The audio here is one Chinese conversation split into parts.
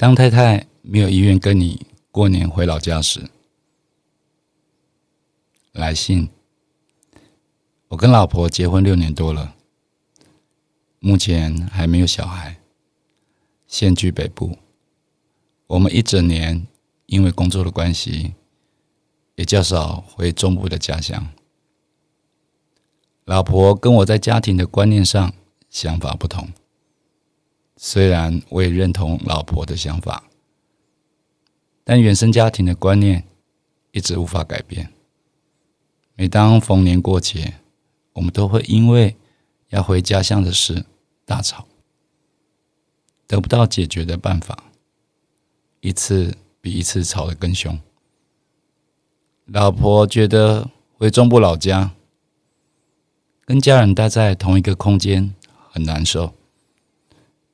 当太太没有意愿跟你过年回老家时，来信。我跟老婆结婚六年多了，目前还没有小孩，现居北部。我们一整年因为工作的关系，也较少回中部的家乡。老婆跟我在家庭的观念上想法不同。虽然我也认同老婆的想法，但原生家庭的观念一直无法改变。每当逢年过节，我们都会因为要回家乡的事大吵，得不到解决的办法，一次比一次吵得更凶。老婆觉得回中部老家，跟家人待在同一个空间很难受。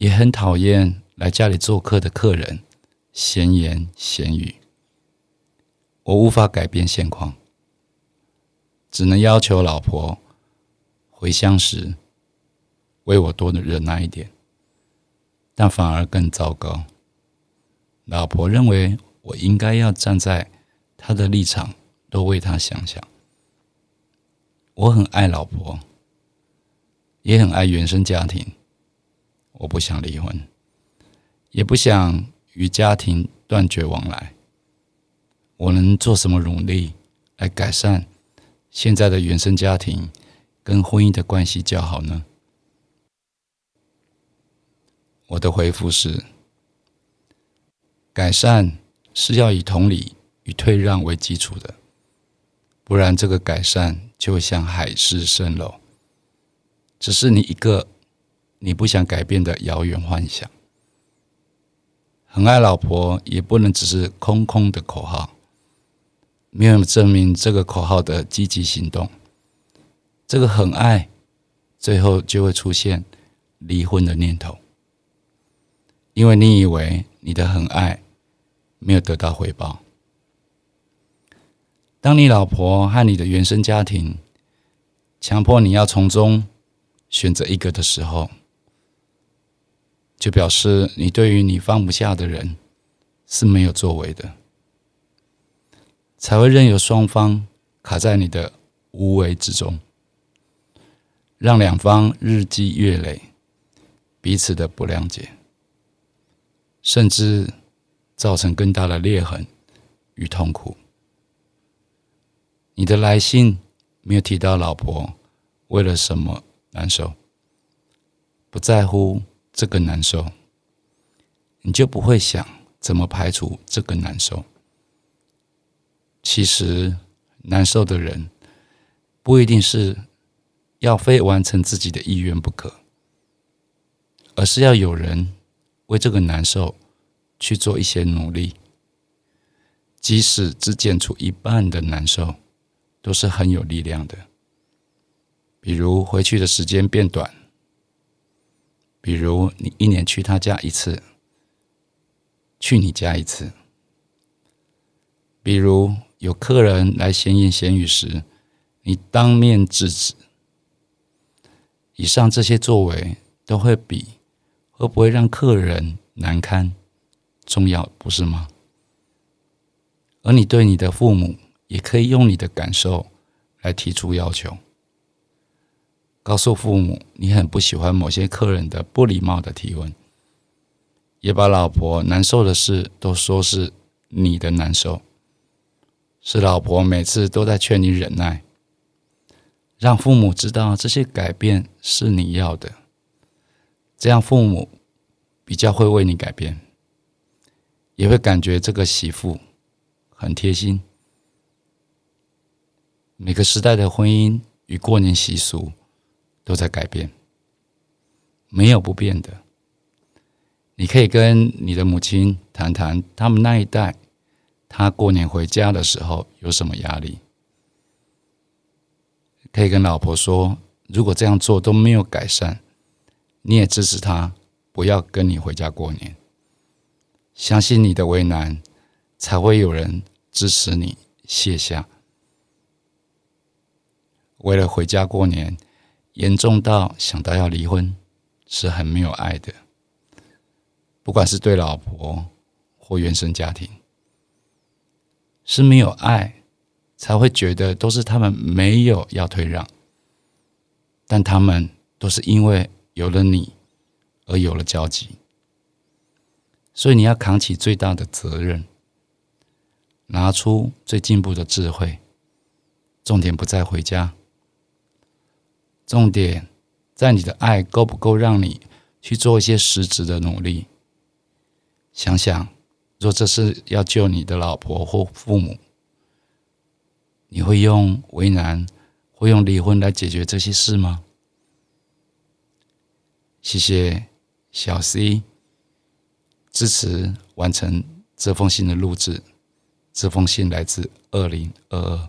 也很讨厌来家里做客的客人闲言闲语，我无法改变现况，只能要求老婆回乡时为我多的忍耐一点，但反而更糟糕。老婆认为我应该要站在她的立场，多为她想想。我很爱老婆，也很爱原生家庭。我不想离婚，也不想与家庭断绝往来。我能做什么努力来改善现在的原生家庭跟婚姻的关系较好呢？我的回复是：改善是要以同理与退让为基础的，不然这个改善就像海市蜃楼，只是你一个。你不想改变的遥远幻想，很爱老婆也不能只是空空的口号，没有证明这个口号的积极行动。这个很爱，最后就会出现离婚的念头，因为你以为你的很爱没有得到回报。当你老婆和你的原生家庭强迫你要从中选择一个的时候，就表示你对于你放不下的人是没有作为的，才会任由双方卡在你的无为之中，让两方日积月累，彼此的不谅解，甚至造成更大的裂痕与痛苦。你的来信没有提到老婆为了什么难受，不在乎。这个难受，你就不会想怎么排除这个难受。其实，难受的人不一定是要非完成自己的意愿不可，而是要有人为这个难受去做一些努力。即使只减除一半的难受，都是很有力量的。比如，回去的时间变短。比如你一年去他家一次，去你家一次。比如有客人来闲言闲语时，你当面制止。以上这些作为都会比会不会让客人难堪重要，不是吗？而你对你的父母，也可以用你的感受来提出要求。告诉父母你很不喜欢某些客人的不礼貌的提问，也把老婆难受的事都说是你的难受，是老婆每次都在劝你忍耐，让父母知道这些改变是你要的，这样父母比较会为你改变，也会感觉这个媳妇很贴心。每个时代的婚姻与过年习俗。都在改变，没有不变的。你可以跟你的母亲谈谈，他们那一代，他过年回家的时候有什么压力？可以跟老婆说，如果这样做都没有改善，你也支持他不要跟你回家过年。相信你的为难，才会有人支持你卸下。为了回家过年，严重到想到要离婚，是很没有爱的。不管是对老婆或原生家庭，是没有爱，才会觉得都是他们没有要退让，但他们都是因为有了你而有了交集，所以你要扛起最大的责任，拿出最进步的智慧。重点不在回家。重点在你的爱够不够让你去做一些实质的努力。想想，若这是要救你的老婆或父母，你会用为难，会用离婚来解决这些事吗？谢谢小 C 支持完成这封信的录制。这封信来自二零二二。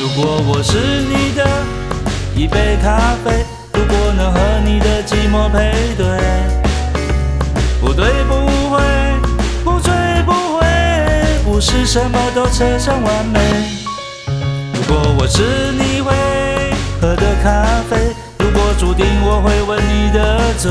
如果我是你的一杯咖啡，如果能和你的寂寞配对，不对不会，不醉不回，不是什么都扯上完美。如果我是你会喝的咖啡，如果注定我会吻你的嘴，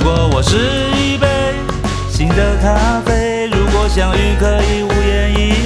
如果我是一杯新的咖啡如果相遇可以无言以